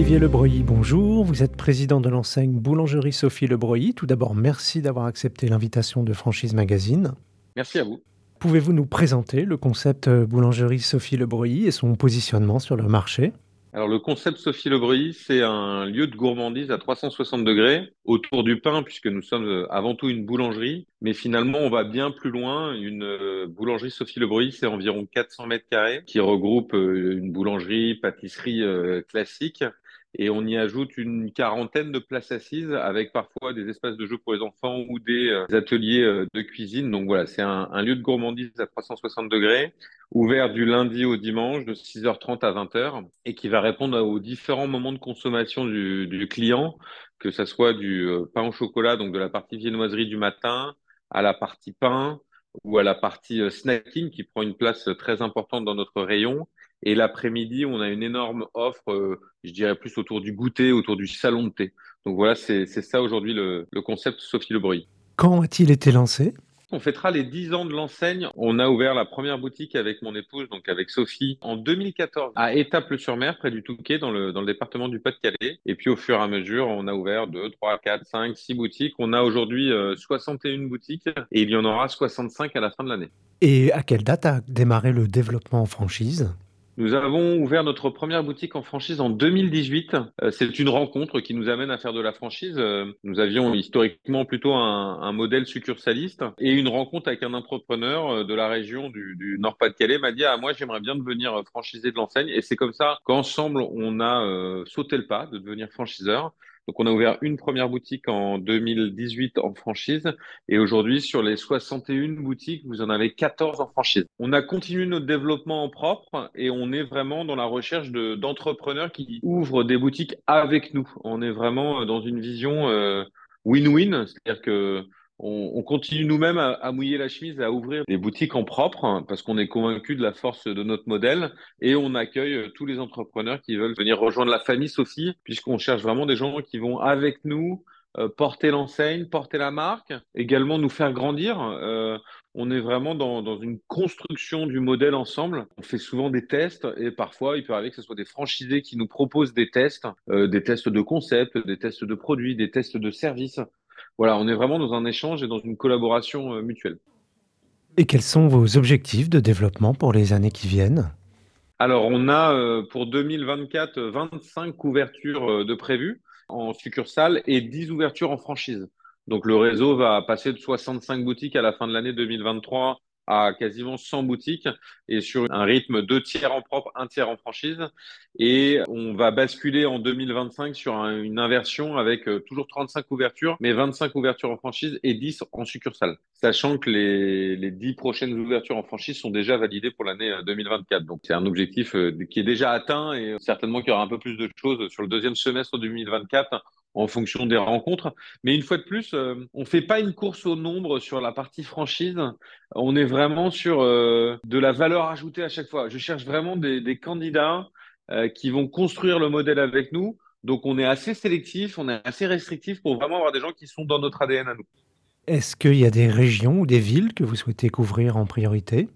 Olivier Lebreuilly, bonjour. Vous êtes président de l'enseigne Boulangerie Sophie Lebreuilly. Tout d'abord, merci d'avoir accepté l'invitation de Franchise Magazine. Merci à vous. Pouvez-vous nous présenter le concept Boulangerie Sophie Lebreuilly et son positionnement sur le marché? Alors le concept Sophie Lebreuilly, c'est un lieu de gourmandise à 360 degrés autour du pain, puisque nous sommes euh, avant tout une boulangerie. Mais finalement, on va bien plus loin. Une euh, boulangerie Sophie Lebreuilly, c'est environ 400 mètres carrés, qui regroupe euh, une boulangerie, pâtisserie classique, et on y ajoute une quarantaine de places assises avec parfois des espaces de jeu pour les enfants ou des euh, ateliers euh, de cuisine. Donc voilà, c'est un, lieu de gourmandise à 360 degrés, ouvert du lundi au dimanche de 6h30 à 20h et qui va répondre aux différents moments de consommation du, client, que ce soit du euh, pain au chocolat, donc de la partie viennoiserie du matin, à la partie pain ou à la partie snacking qui prend une place très importante dans notre rayon et l'après-midi, on a une énorme offre, euh, je dirais plus autour du goûter, autour du salon de thé. Donc voilà, c'est ça aujourd'hui le, concept Sophie Le Bruy. Quand a-t-il été lancé? On fêtera les 10 ans de l'enseigne. On a ouvert la première boutique avec mon épouse, donc avec Sophie, en 2014 à Étaples-sur-Mer, près du Touquet, dans le, dans le département du Pas-de-Calais. Et puis au fur et à mesure, on a ouvert 2, 3, 4, 5, 6 boutiques. On a aujourd'hui 61 euh, boutiques et il y en aura 65 à la fin de l'année. Et à quelle date a démarré le développement en franchise? Nous avons ouvert notre première boutique en franchise en 2018. Euh, c'est une rencontre qui nous amène à faire de la franchise. Euh, nous avions historiquement plutôt un, modèle succursaliste et une rencontre avec un entrepreneur euh, de la région du, Nord-Pas-de-Calais m'a dit ah moi j'aimerais bien devenir franchisé de l'enseigne et c'est comme ça qu'ensemble on a sauté le pas de devenir franchiseur. Donc, on a ouvert une première boutique en 2018 en franchise et aujourd'hui, sur les 61 boutiques, vous en avez 14 en franchise. On a continué notre développement en propre et on est vraiment dans la recherche d'entrepreneurs qui ouvrent des boutiques avec nous. On est vraiment dans une vision euh, win-win, c'est-à-dire que on, continue nous-mêmes à, mouiller la chemise, à ouvrir des boutiques en propre, hein, parce qu'on est convaincu de la force de notre modèle, et on accueille euh, tous les entrepreneurs qui veulent venir rejoindre la famille Sophie, puisqu'on cherche vraiment des gens qui vont avec nous euh, porter l'enseigne, porter la marque, également nous faire grandir. Euh, on est vraiment dans, une construction du modèle ensemble. On fait souvent des tests et parfois il peut arriver que ce soit des franchisés qui nous proposent des tests, des tests de concept, des tests de produits, des tests de services voilà, on est vraiment dans un échange et dans une collaboration euh, mutuelle. Et quels sont vos objectifs de développement pour les années qui viennent? Alors, on a euh, pour 2024 25 ouvertures euh, de prévues en succursale et 10 ouvertures en franchise. Donc, le réseau va passer de 65 boutiques à la fin de l'année 2023 à quasiment 100 boutiques et sur un rythme deux tiers en propre, un tiers en franchise. Et on va basculer en 2025 sur une inversion avec euh, toujours 35 ouvertures, mais 25 ouvertures en franchise et 10 en succursale. Sachant que les, les 10 prochaines ouvertures en franchise sont déjà validées pour l'année 2024. Euh, Donc c'est un objectif euh, qui est déjà atteint et certainement qu'il y aura un peu plus de choses sur le deuxième semestre 2024 en fonction des rencontres. Mais une fois de plus, euh, on ne fait pas une course au nombre sur la partie franchise. On est vraiment sur euh, de la valeur ajoutée à chaque fois. Je cherche vraiment des, candidats euh, qui vont construire le modèle avec nous. Donc on est assez sélectif, on est assez restrictif pour vraiment avoir des gens qui sont dans notre ADN à nous. Est-ce qu'il y a des régions ou des villes que vous souhaitez couvrir en priorité?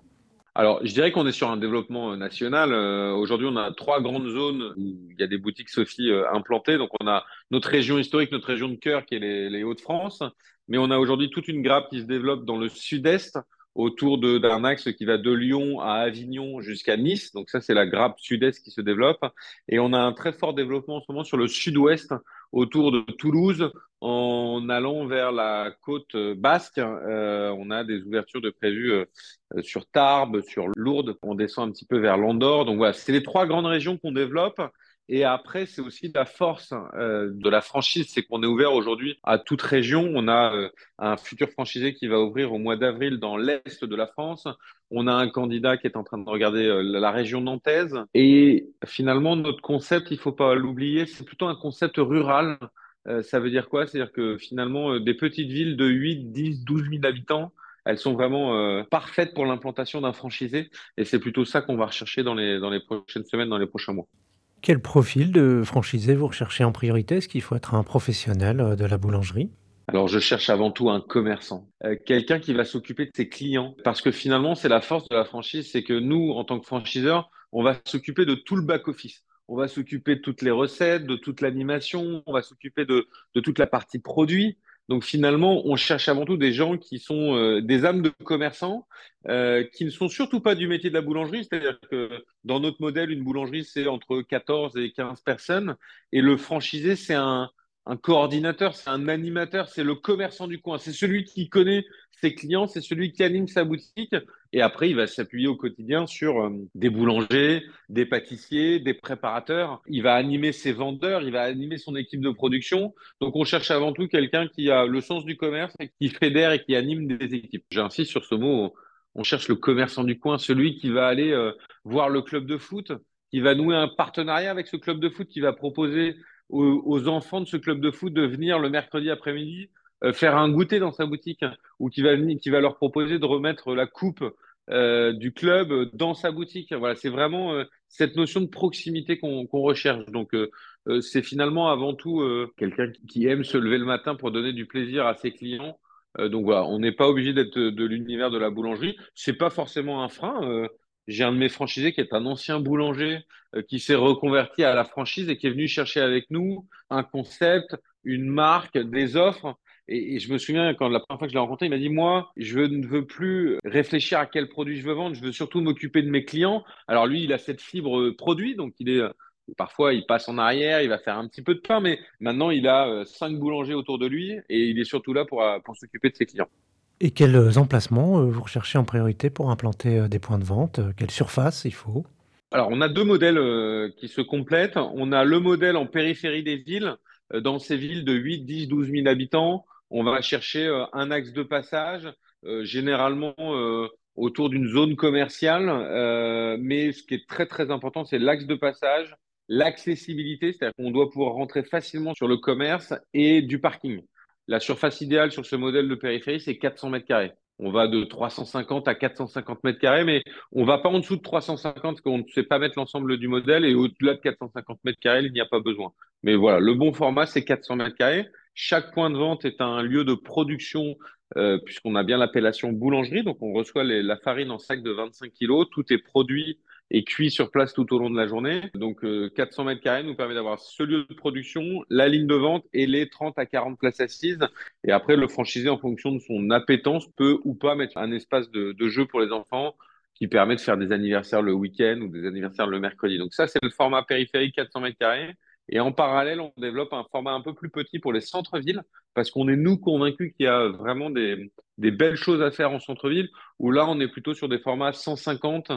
Alors, je dirais qu'on est sur un développement euh, national. Euh, aujourd'hui, on a trois grandes zones où il y a des boutiques Sophie euh, implantées. Donc, on a notre région historique, notre région de cœur qui est les, les Hauts-de-France. Mais on a aujourd'hui toute une grappe qui se développe dans le sud-est autour d'un axe qui va de Lyon à Avignon jusqu'à Nice. Donc ça, c'est la grappe sud-est qui se développe. Et on a un très fort développement en ce moment sur le sud-ouest, autour de Toulouse, en allant vers la côte basque. Euh, on a des ouvertures de prévues euh, sur Tarbes, sur Lourdes. On descend un petit peu vers l'Andorre. Donc voilà, c'est les trois grandes régions qu'on développe. Et après, c'est aussi la force euh, de la franchise, c'est qu'on est ouvert aujourd'hui à toute région. On a euh, un futur franchisé qui va ouvrir au mois d'avril dans l'est de la France. On a un candidat qui est en train de regarder euh, la région nantaise. Et finalement, notre concept, il faut pas l'oublier, c'est plutôt un concept rural. ça veut dire quoi? C'est-à-dire que finalement, des petites villes de 8, 10, 12 000 habitants, elles sont vraiment parfaites pour l'implantation d'un franchisé. Et c'est plutôt ça qu'on va rechercher dans les prochaines semaines, dans les prochains mois. Quel profil de franchisé vous recherchez en priorité? Est-ce qu'il faut être un professionnel euh, de la boulangerie? Alors, je cherche avant tout un commerçant, euh, quelqu'un qui va s'occuper de ses clients, parce que finalement, c'est la force de la franchise, c'est que nous, en tant que franchiseurs, on va s'occuper de tout le back-office. on va s'occuper de toutes les recettes, de toute l'animation, on va s'occuper de, de toute la partie produit. Donc finalement, on cherche avant tout des gens qui sont euh, des âmes de commerçants, euh, qui ne sont surtout pas du métier de la boulangerie. C'est-à-dire que dans notre modèle, une boulangerie, c'est entre 14 et 15 personnes. Et le franchisé, c'est un, un coordinateur, c'est un animateur, c'est le commerçant du coin. C'est celui qui connaît ses clients, c'est celui qui anime sa boutique. Et après, il va s'appuyer au quotidien sur euh, des boulangers, des pâtissiers, des préparateurs. Il va animer ses vendeurs, il va animer son équipe de production. Donc, on cherche avant tout quelqu'un qui a le sens du commerce et qui fédère et qui anime des équipes. J'insiste sur ce mot. On cherche le commerçant du coin, celui qui va aller euh, voir le club de foot, qui va nouer un partenariat avec ce club de foot, qui va proposer aux, enfants de ce club de foot de venir le mercredi après-midi euh, faire un goûter dans sa boutique ou qui va, qui va leur proposer de remettre la coupe euh, du club dans sa boutique. Voilà, c'est vraiment euh, cette notion de proximité qu'on recherche. Donc, c'est finalement avant tout quelqu'un qui aime se lever le matin pour donner du plaisir à ses clients. donc voilà, on n'est pas obligé d'être de l'univers de la boulangerie. C'est pas forcément un frein. J'ai un de mes franchisés qui est un ancien boulanger euh, qui s'est reconverti à la franchise et qui est venu chercher avec nous un concept, une marque, des offres. Et, je me souviens, quand la première fois que je l'ai rencontré, il m'a dit, moi, je ne veux plus réfléchir à quel produit je veux vendre, je veux surtout m'occuper de mes clients. Alors lui, il a cette fibre produit, donc il est... Parfois, il passe en arrière, il va faire un petit peu de pain, mais maintenant, il a euh, cinq boulangers autour de lui et il est surtout là pour, euh, pour s'occuper de ses clients. Et quels emplacements euh, vous recherchez en priorité pour implanter euh, des points de vente euh, Quelle surface il faut? Alors, on a deux modèles qui se complètent. On a le modèle en périphérie des villes. Dans ces villes de 8, 10, 12 000 habitants, on va chercher un axe de passage, généralement autour d'une zone commerciale. mais ce qui est très, très important, c'est l'axe de passage, l'accessibilité, c'est-à-dire qu'on doit pouvoir rentrer facilement sur le commerce et du parking. La surface idéale sur ce modèle de périphérie, c'est 400 mètres carrés. On va de 350 à 450 mètres carrés, mais on va pas en dessous de 350 parce qu'on ne sait pas mettre l'ensemble du modèle et au-delà de 450 mètres carrés, il n'y a pas besoin. Mais voilà, le bon format, c'est 400 mètres carrés. Chaque point de vente est un lieu de production euh, puisqu'on a bien l'appellation boulangerie. Donc, on reçoit la farine en sac de 25 kg. Tout est produit et cuit sur place tout au long de la journée. Donc 400 euh, mètres carrés nous permet d'avoir ce lieu de production, la ligne de vente et les 30 à 40 places assises. Et après, le franchisé, en fonction de son appétence, peut ou pas mettre un espace de, jeu pour les enfants qui permet de faire des anniversaires le week-end ou des anniversaires le mercredi. Donc ça, c'est le format périphérique 400 mètres carrés. Et en parallèle, on développe un format un peu plus petit pour les centres-villes, parce qu'on est, nous, convaincus qu'il y a vraiment des, des, belles choses à faire en centre-ville, où là, on est plutôt sur des formats 150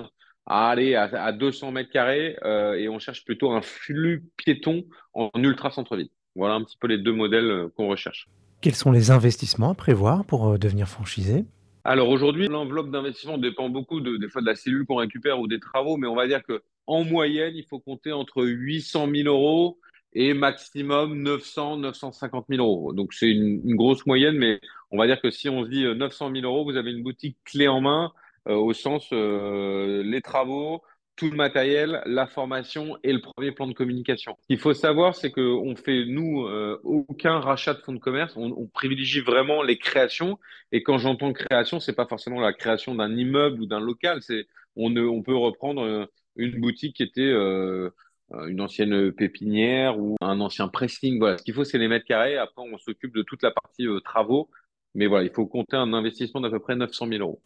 à aller à, 200 mètres carrés euh, et on cherche plutôt un flux piéton en ultra centre-ville. Voilà un petit peu les deux modèles euh, qu'on recherche. Quels sont les investissements à prévoir pour euh, devenir franchisé? Alors aujourd'hui, l'enveloppe d'investissement dépend beaucoup de, des fois de la cellule qu'on récupère ou des travaux, mais on va dire que en moyenne, il faut compter entre 800 000 euros et maximum 900, 950 000 euros. Donc c'est une, une, grosse moyenne, mais on va dire que si on se dit 900 000 euros, vous avez une boutique clé en main au sens euh, les travaux, tout le matériel, la formation et le premier plan de communication. Ce qu'il faut savoir, c'est qu'on fait, nous, euh, aucun rachat de fonds de commerce. On, privilégie vraiment les créations. Et quand j'entends création, c'est pas forcément la création d'un immeuble ou d'un local. C'est on, peut reprendre une boutique qui était euh, une ancienne pépinière ou un ancien pressing. Voilà. Ce qu'il faut, c'est les mètres carrés. Après, on s'occupe de toute la partie travaux. Mais voilà, il faut compter un investissement d'à peu près 900 000 euros.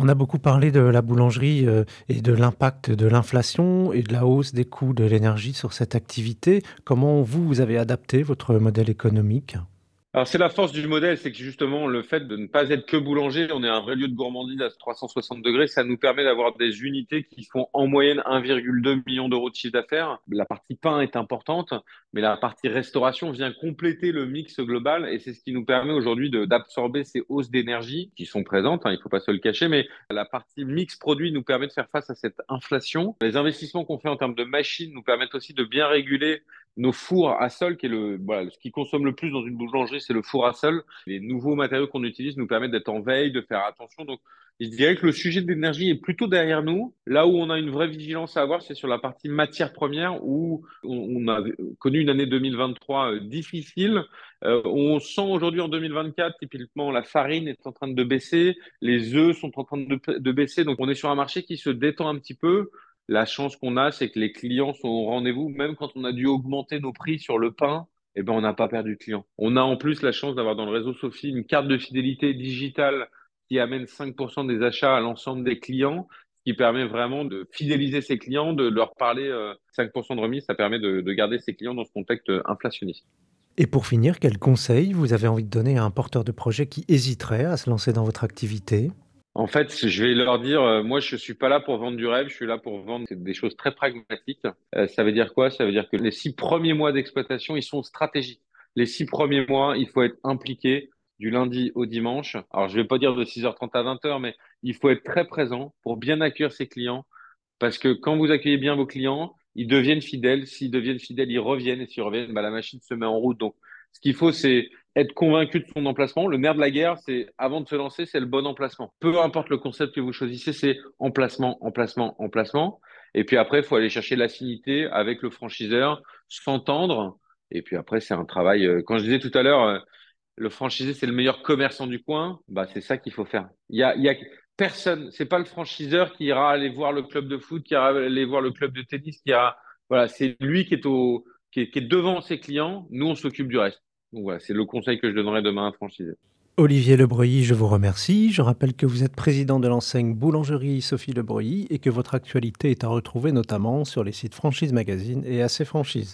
On a beaucoup parlé de la boulangerie euh, et de l'impact de l'inflation et de la hausse des coûts de l'énergie sur cette activité. Comment vous, vous avez adapté votre modèle économique? Alors c'est la force du modèle, c'est que justement le fait de ne pas être que boulanger, on est un vrai lieu de gourmandise à 360 degrés, ça nous permet d'avoir des unités qui font en moyenne 1,2 million d'euros de chiffre d'affaires. La partie pain est importante, mais la partie restauration vient compléter le mix global et c'est ce qui nous permet aujourd'hui d'absorber ces hausses d'énergie qui sont présentes, hein, il ne faut pas se le cacher, mais la partie mix produit nous permet de faire face à cette inflation. Les investissements qu'on fait en termes de machines nous permettent aussi de bien réguler nos fours à sol, qui est le, voilà, ce qui consomme le plus dans une boulangerie, c'est le four à sol. Les nouveaux matériaux qu'on utilise nous permettent d'être en veille, de faire attention. Donc, je dirais que le sujet de l'énergie est plutôt derrière nous. Là où on a une vraie vigilance à avoir, c'est sur la partie matière première, où on a connu une année 2023 euh, difficile. Euh, on sent aujourd'hui en 2024, typiquement, la farine est en train de baisser, les œufs sont en train de, de baisser. Donc, on est sur un marché qui se détend un petit peu. La chance qu'on a, c'est que les clients sont au rendez-vous. Même quand on a dû augmenter nos prix sur le pain, eh ben, on n'a pas perdu de clients. On a en plus la chance d'avoir dans le réseau Sophie une carte de fidélité digitale qui amène 5% des achats à l'ensemble des clients, ce qui permet vraiment de fidéliser ses clients, de leur parler 5% euh, de remise. Ça permet de, de garder ses clients dans ce contexte inflationniste. Et pour finir, quel conseil vous avez envie de donner à un porteur de projet qui hésiterait à se lancer dans votre activité? En fait, je vais leur dire, euh, moi, je suis pas là pour vendre du rêve, je suis là pour vendre des choses très pragmatiques. Euh, ça veut dire quoi? Ça veut dire que les six premiers mois d'exploitation, ils sont stratégiques. Les six premiers mois, il faut être impliqué du lundi au dimanche. Alors, je vais pas dire de 6h30 à 20h, mais il faut être très présent pour bien accueillir ses clients. Parce que quand vous accueillez bien vos clients, ils deviennent fidèles. S'ils deviennent fidèles, ils reviennent. Et s'ils reviennent, bah, la machine se met en route. Donc, ce qu'il faut, c'est être convaincu de son emplacement. Le nerf de la guerre, c'est avant de se lancer, c'est le bon emplacement. Peu importe le concept que vous choisissez, c'est emplacement, emplacement, emplacement. Et puis après, il faut aller chercher l'affinité avec le franchiseur, s'entendre. Et puis après, c'est un travail. Euh, quand je disais tout à l'heure, euh, le franchisé, c'est le meilleur commerçant du coin. Bah, c'est ça qu'il faut faire. Il y a, personne. C'est pas le franchiseur qui ira aller voir le club de foot, qui ira aller voir le club de tennis, qui ira. Voilà, c'est lui qui est au, qui est, devant ses clients. Nous, on s'occupe du reste. Donc voilà, c'est le conseil que je donnerai demain à un franchisé. Olivier Lebreuilly, je vous remercie. Je rappelle que vous êtes président de l'enseigne Boulangerie Sophie Lebreuilly et que votre actualité est à retrouver notamment sur les sites Franchise Magazine et AC Franchise.